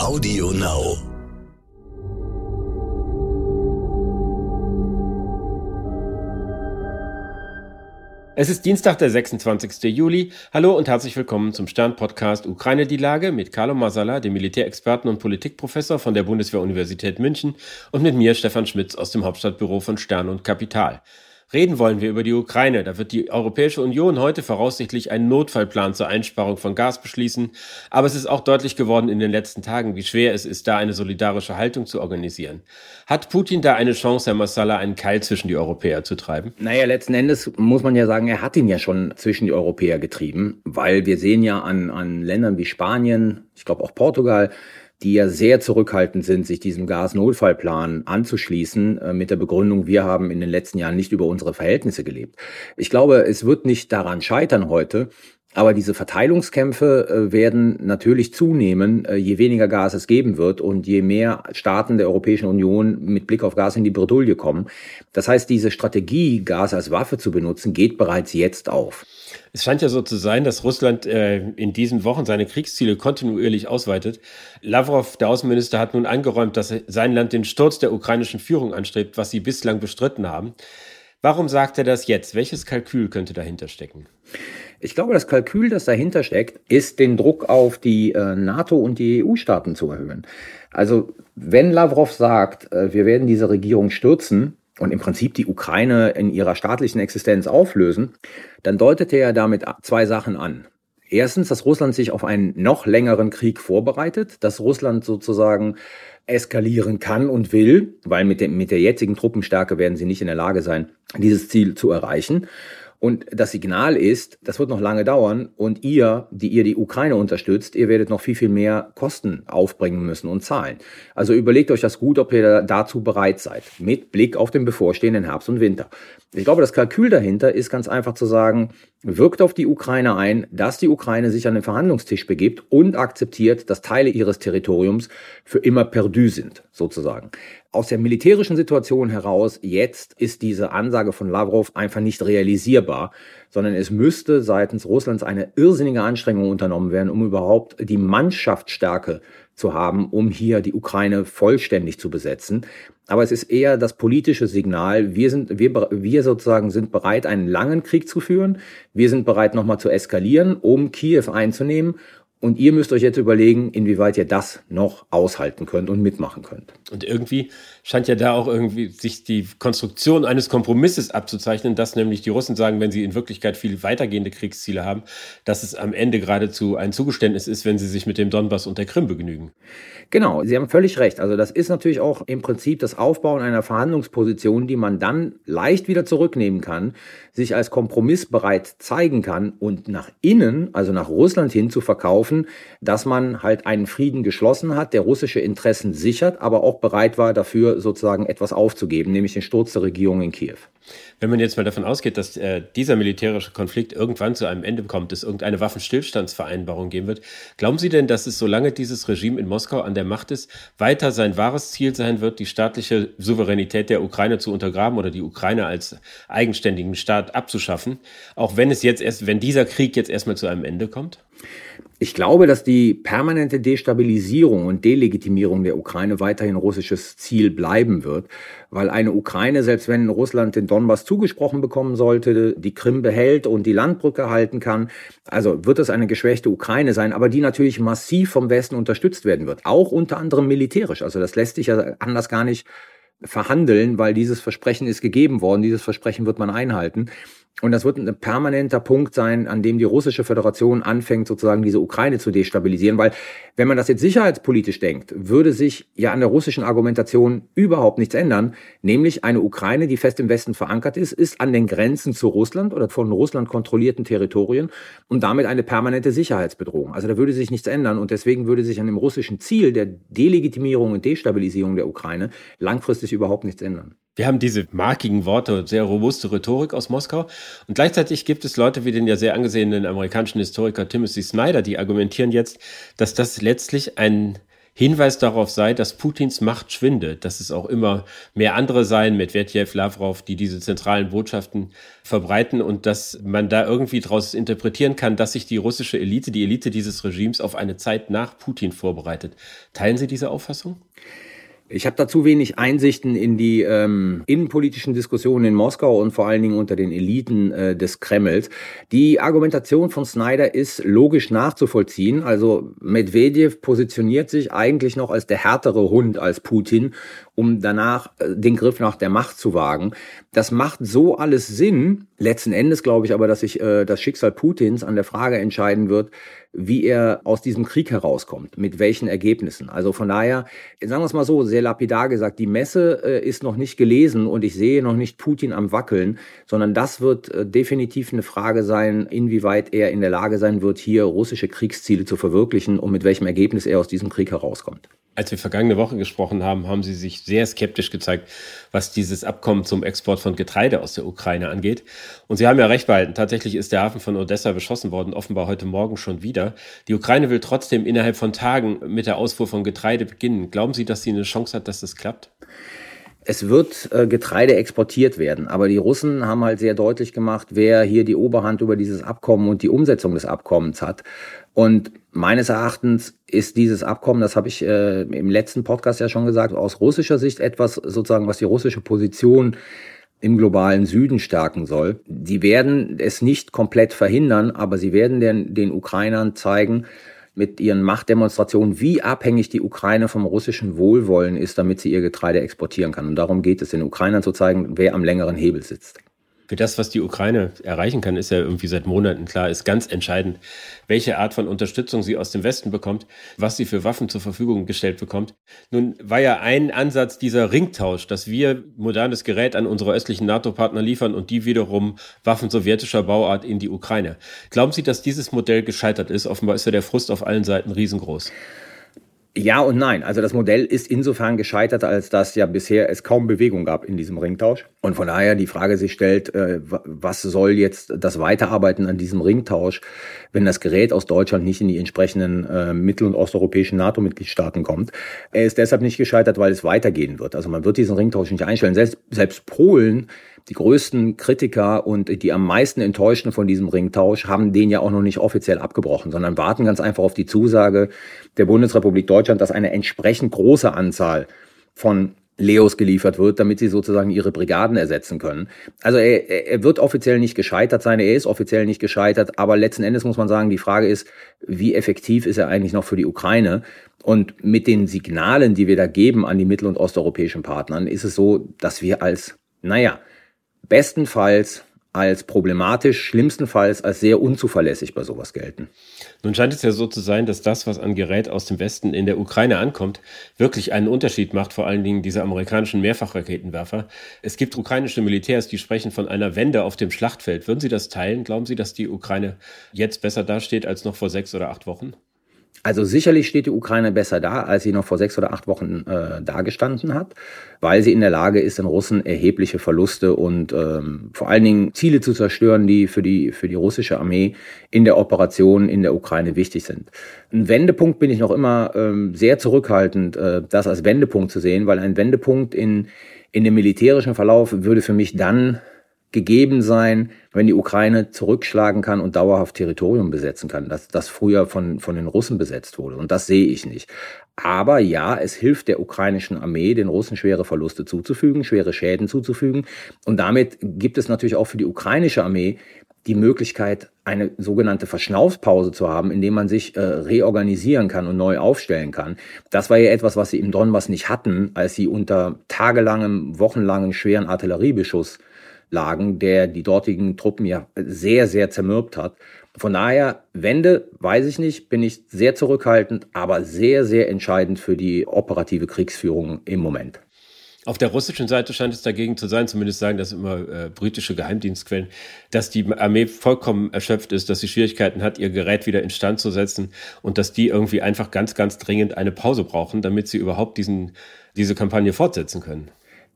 Audio Now. Es ist Dienstag, der 26. Juli. Hallo und herzlich willkommen zum Stern-Podcast Ukraine die Lage mit Carlo Masala, dem Militärexperten und Politikprofessor von der Bundeswehr-Universität München und mit mir, Stefan Schmitz, aus dem Hauptstadtbüro von Stern und Kapital. Reden wollen wir über die Ukraine. Da wird die Europäische Union heute voraussichtlich einen Notfallplan zur Einsparung von Gas beschließen. Aber es ist auch deutlich geworden in den letzten Tagen, wie schwer es ist, da eine solidarische Haltung zu organisieren. Hat Putin da eine Chance, Herr Massala, einen Keil zwischen die Europäer zu treiben? Naja, letzten Endes muss man ja sagen, er hat ihn ja schon zwischen die Europäer getrieben, weil wir sehen ja an, an Ländern wie Spanien, ich glaube auch Portugal, die ja sehr zurückhaltend sind, sich diesem Gasnotfallplan anzuschließen, äh, mit der Begründung, wir haben in den letzten Jahren nicht über unsere Verhältnisse gelebt. Ich glaube, es wird nicht daran scheitern heute, aber diese Verteilungskämpfe äh, werden natürlich zunehmen, äh, je weniger Gas es geben wird und je mehr Staaten der Europäischen Union mit Blick auf Gas in die Bredouille kommen. Das heißt, diese Strategie, Gas als Waffe zu benutzen, geht bereits jetzt auf. Es scheint ja so zu sein, dass Russland äh, in diesen Wochen seine Kriegsziele kontinuierlich ausweitet. Lavrov, der Außenminister, hat nun eingeräumt, dass sein Land den Sturz der ukrainischen Führung anstrebt, was sie bislang bestritten haben. Warum sagt er das jetzt? Welches Kalkül könnte dahinter stecken? Ich glaube, das Kalkül, das dahinter steckt, ist den Druck auf die äh, NATO und die EU-Staaten zu erhöhen. Also wenn Lavrov sagt, äh, wir werden diese Regierung stürzen und im Prinzip die Ukraine in ihrer staatlichen Existenz auflösen, dann deutet er damit zwei Sachen an. Erstens, dass Russland sich auf einen noch längeren Krieg vorbereitet, dass Russland sozusagen eskalieren kann und will, weil mit, dem, mit der jetzigen Truppenstärke werden sie nicht in der Lage sein, dieses Ziel zu erreichen. Und das Signal ist, das wird noch lange dauern und ihr, die ihr die Ukraine unterstützt, ihr werdet noch viel, viel mehr Kosten aufbringen müssen und zahlen. Also überlegt euch das gut, ob ihr dazu bereit seid, mit Blick auf den bevorstehenden Herbst und Winter. Ich glaube, das Kalkül dahinter ist ganz einfach zu sagen, wirkt auf die Ukraine ein, dass die Ukraine sich an den Verhandlungstisch begibt und akzeptiert, dass Teile ihres Territoriums für immer perdu sind, sozusagen. Aus der militärischen Situation heraus jetzt ist diese Ansage von Lavrov einfach nicht realisierbar, sondern es müsste seitens Russlands eine irrsinnige Anstrengung unternommen werden, um überhaupt die Mannschaftsstärke zu haben, um hier die Ukraine vollständig zu besetzen. Aber es ist eher das politische Signal. Wir sind, wir, wir sozusagen sind bereit, einen langen Krieg zu führen. Wir sind bereit, nochmal zu eskalieren, um Kiew einzunehmen und ihr müsst euch jetzt überlegen, inwieweit ihr das noch aushalten könnt und mitmachen könnt. Und irgendwie scheint ja da auch irgendwie sich die Konstruktion eines Kompromisses abzuzeichnen, dass nämlich die Russen sagen, wenn sie in Wirklichkeit viel weitergehende Kriegsziele haben, dass es am Ende geradezu ein Zugeständnis ist, wenn sie sich mit dem Donbass und der Krim begnügen. Genau, Sie haben völlig recht. Also das ist natürlich auch im Prinzip das Aufbauen einer Verhandlungsposition, die man dann leicht wieder zurücknehmen kann, sich als Kompromiss bereit zeigen kann und nach innen, also nach Russland hin zu verkaufen, dass man halt einen Frieden geschlossen hat, der russische Interessen sichert, aber auch bereit war dafür sozusagen etwas aufzugeben, nämlich den Sturz der Regierung in Kiew. Wenn man jetzt mal davon ausgeht, dass äh, dieser militärische Konflikt irgendwann zu einem Ende kommt, es irgendeine Waffenstillstandsvereinbarung geben wird, glauben Sie denn, dass es, solange dieses Regime in Moskau an der Macht ist, weiter sein wahres Ziel sein wird, die staatliche Souveränität der Ukraine zu untergraben oder die Ukraine als eigenständigen Staat abzuschaffen, auch wenn es jetzt erst, wenn dieser Krieg jetzt erstmal zu einem Ende kommt? Ich glaube, dass die permanente Destabilisierung und Delegitimierung der Ukraine weiterhin russisches Ziel bleiben wird, weil eine Ukraine, selbst wenn Russland den Donbass zugesprochen bekommen sollte, die Krim behält und die Landbrücke halten kann, also wird es eine geschwächte Ukraine sein, aber die natürlich massiv vom Westen unterstützt werden wird, auch unter anderem militärisch. Also das lässt sich ja anders gar nicht verhandeln, weil dieses Versprechen ist gegeben worden, dieses Versprechen wird man einhalten. Und das wird ein permanenter Punkt sein, an dem die russische Föderation anfängt, sozusagen diese Ukraine zu destabilisieren. Weil, wenn man das jetzt sicherheitspolitisch denkt, würde sich ja an der russischen Argumentation überhaupt nichts ändern. Nämlich eine Ukraine, die fest im Westen verankert ist, ist an den Grenzen zu Russland oder von Russland kontrollierten Territorien und damit eine permanente Sicherheitsbedrohung. Also da würde sich nichts ändern. Und deswegen würde sich an dem russischen Ziel der Delegitimierung und Destabilisierung der Ukraine langfristig überhaupt nichts ändern. Wir haben diese markigen Worte, sehr robuste Rhetorik aus Moskau. Und gleichzeitig gibt es Leute wie den ja sehr angesehenen amerikanischen Historiker Timothy Snyder, die argumentieren jetzt, dass das letztlich ein Hinweis darauf sei, dass Putins Macht schwindet, dass es auch immer mehr andere seien, Medvedev, Lavrov, die diese zentralen Botschaften verbreiten und dass man da irgendwie daraus interpretieren kann, dass sich die russische Elite, die Elite dieses Regimes auf eine Zeit nach Putin vorbereitet. Teilen Sie diese Auffassung? Ich habe dazu wenig Einsichten in die ähm, innenpolitischen Diskussionen in Moskau und vor allen Dingen unter den Eliten äh, des Kremls. Die Argumentation von Snyder ist logisch nachzuvollziehen. Also Medvedev positioniert sich eigentlich noch als der härtere Hund als Putin, um danach äh, den Griff nach der Macht zu wagen. Das macht so alles Sinn. Letzten Endes glaube ich aber, dass sich äh, das Schicksal Putins an der Frage entscheiden wird, wie er aus diesem Krieg herauskommt, mit welchen Ergebnissen. Also von daher, sagen wir es mal so, sehr lapidar gesagt, die Messe äh, ist noch nicht gelesen und ich sehe noch nicht Putin am Wackeln, sondern das wird äh, definitiv eine Frage sein, inwieweit er in der Lage sein wird, hier russische Kriegsziele zu verwirklichen und mit welchem Ergebnis er aus diesem Krieg herauskommt. Als wir vergangene Woche gesprochen haben, haben Sie sich sehr skeptisch gezeigt, was dieses Abkommen zum Export von Getreide aus der Ukraine angeht. Und Sie haben ja recht behalten. Tatsächlich ist der Hafen von Odessa beschossen worden, offenbar heute Morgen schon wieder. Die Ukraine will trotzdem innerhalb von Tagen mit der Ausfuhr von Getreide beginnen. Glauben Sie, dass sie eine Chance hat, dass das klappt? Es wird äh, Getreide exportiert werden, aber die Russen haben halt sehr deutlich gemacht, wer hier die Oberhand über dieses Abkommen und die Umsetzung des Abkommens hat. Und meines Erachtens ist dieses Abkommen, das habe ich äh, im letzten Podcast ja schon gesagt, aus russischer Sicht etwas sozusagen, was die russische Position im globalen Süden stärken soll. Die werden es nicht komplett verhindern, aber sie werden den, den Ukrainern zeigen, mit ihren Machtdemonstrationen, wie abhängig die Ukraine vom russischen Wohlwollen ist, damit sie ihr Getreide exportieren kann. Und darum geht es, den Ukrainern zu zeigen, wer am längeren Hebel sitzt für das, was die Ukraine erreichen kann, ist ja irgendwie seit Monaten klar, ist ganz entscheidend, welche Art von Unterstützung sie aus dem Westen bekommt, was sie für Waffen zur Verfügung gestellt bekommt. Nun war ja ein Ansatz dieser Ringtausch, dass wir modernes Gerät an unsere östlichen NATO-Partner liefern und die wiederum Waffen sowjetischer Bauart in die Ukraine. Glauben Sie, dass dieses Modell gescheitert ist? Offenbar ist ja der Frust auf allen Seiten riesengroß. Ja und nein. Also das Modell ist insofern gescheitert, als dass ja bisher es kaum Bewegung gab in diesem Ringtausch. Und von daher die Frage sich stellt, äh, was soll jetzt das Weiterarbeiten an diesem Ringtausch, wenn das Gerät aus Deutschland nicht in die entsprechenden äh, mittel- und osteuropäischen NATO-Mitgliedstaaten kommt. Er ist deshalb nicht gescheitert, weil es weitergehen wird. Also man wird diesen Ringtausch nicht einstellen. Selbst, selbst Polen die größten Kritiker und die am meisten enttäuschten von diesem Ringtausch haben den ja auch noch nicht offiziell abgebrochen, sondern warten ganz einfach auf die Zusage der Bundesrepublik Deutschland, dass eine entsprechend große Anzahl von Leos geliefert wird, damit sie sozusagen ihre Brigaden ersetzen können. Also er, er wird offiziell nicht gescheitert sein, er ist offiziell nicht gescheitert, aber letzten Endes muss man sagen, die Frage ist, wie effektiv ist er eigentlich noch für die Ukraine? Und mit den Signalen, die wir da geben an die mittel- und osteuropäischen Partnern, ist es so, dass wir als, naja, bestenfalls als problematisch, schlimmstenfalls als sehr unzuverlässig bei sowas gelten. Nun scheint es ja so zu sein, dass das, was an Gerät aus dem Westen in der Ukraine ankommt, wirklich einen Unterschied macht, vor allen Dingen diese amerikanischen Mehrfachraketenwerfer. Es gibt ukrainische Militärs, die sprechen von einer Wende auf dem Schlachtfeld. Würden Sie das teilen? Glauben Sie, dass die Ukraine jetzt besser dasteht als noch vor sechs oder acht Wochen? Also sicherlich steht die Ukraine besser da, als sie noch vor sechs oder acht Wochen äh, dagestanden hat, weil sie in der Lage ist, den Russen erhebliche Verluste und ähm, vor allen Dingen Ziele zu zerstören, die für die, für die russische Armee in der Operation in der Ukraine wichtig sind. Ein Wendepunkt bin ich noch immer ähm, sehr zurückhaltend, äh, das als Wendepunkt zu sehen, weil ein Wendepunkt in, in dem militärischen Verlauf würde für mich dann gegeben sein, wenn die Ukraine zurückschlagen kann und dauerhaft Territorium besetzen kann, das, das früher von, von den Russen besetzt wurde. Und das sehe ich nicht. Aber ja, es hilft der ukrainischen Armee, den Russen schwere Verluste zuzufügen, schwere Schäden zuzufügen. Und damit gibt es natürlich auch für die ukrainische Armee die Möglichkeit, eine sogenannte Verschnaufspause zu haben, indem man sich äh, reorganisieren kann und neu aufstellen kann. Das war ja etwas, was sie im Donbass nicht hatten, als sie unter tagelangem, wochenlangen schweren Artilleriebeschuss lagen, der die dortigen Truppen ja sehr, sehr zermürbt hat. Von daher, Wende, weiß ich nicht, bin ich sehr zurückhaltend, aber sehr, sehr entscheidend für die operative Kriegsführung im Moment. Auf der russischen Seite scheint es dagegen zu sein, zumindest sagen das immer äh, britische Geheimdienstquellen, dass die Armee vollkommen erschöpft ist, dass sie Schwierigkeiten hat, ihr Gerät wieder instand zu setzen und dass die irgendwie einfach ganz, ganz dringend eine Pause brauchen, damit sie überhaupt diesen, diese Kampagne fortsetzen können.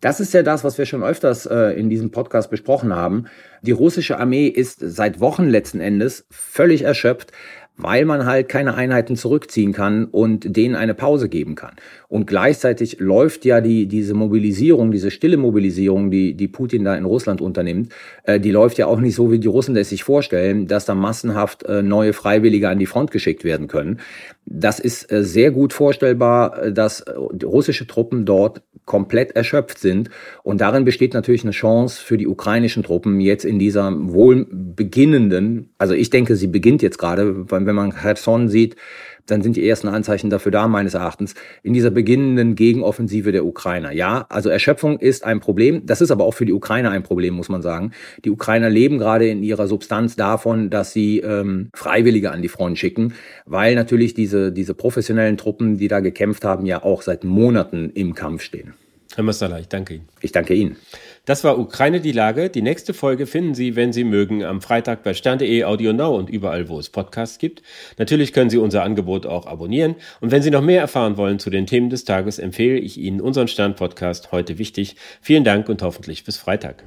Das ist ja das, was wir schon öfters äh, in diesem Podcast besprochen haben. Die russische Armee ist seit Wochen letzten Endes völlig erschöpft. weil man halt keine Einheiten zurückziehen kann und denen eine Pause geben kann. Und gleichzeitig läuft ja die, diese Mobilisierung, diese stille Mobilisierung, die, die Putin da in Russland unternimmt, äh, die läuft ja auch nicht so, wie die Russen es sich vorstellen, dass da massenhaft äh, neue Freiwillige an die Front geschickt werden können. Das ist äh, sehr gut vorstellbar, äh, dass äh, russische Truppen dort komplett erschöpft sind. Und darin besteht natürlich eine Chance für die ukrainischen Truppen jetzt in dieser wohl beginnenden, also ich denke, sie beginnt jetzt gerade, wenn man Kherson sieht, dann sind die ersten Anzeichen dafür da, meines Erachtens, in dieser beginnenden Gegenoffensive der Ukrainer. Ja, also Erschöpfung ist ein Problem. Das ist aber auch für die Ukrainer ein Problem, muss man sagen. Die Ukrainer leben gerade in ihrer Substanz davon, dass sie ähm, Freiwillige an die Front schicken, weil natürlich diese, diese professionellen Truppen, die da gekämpft haben, ja auch seit Monaten im Kampf stehen. Herr Massala, ich danke Ihnen. Ich danke Ihnen. Das war Ukraine die Lage. Die nächste Folge finden Sie, wenn Sie mögen, am Freitag bei stern.de, Audio Now und überall, wo es Podcasts gibt. Natürlich können Sie unser Angebot auch abonnieren. Und wenn Sie noch mehr erfahren wollen zu den Themen des Tages, empfehle ich Ihnen unseren Stern-Podcast heute wichtig. Vielen Dank und hoffentlich bis Freitag.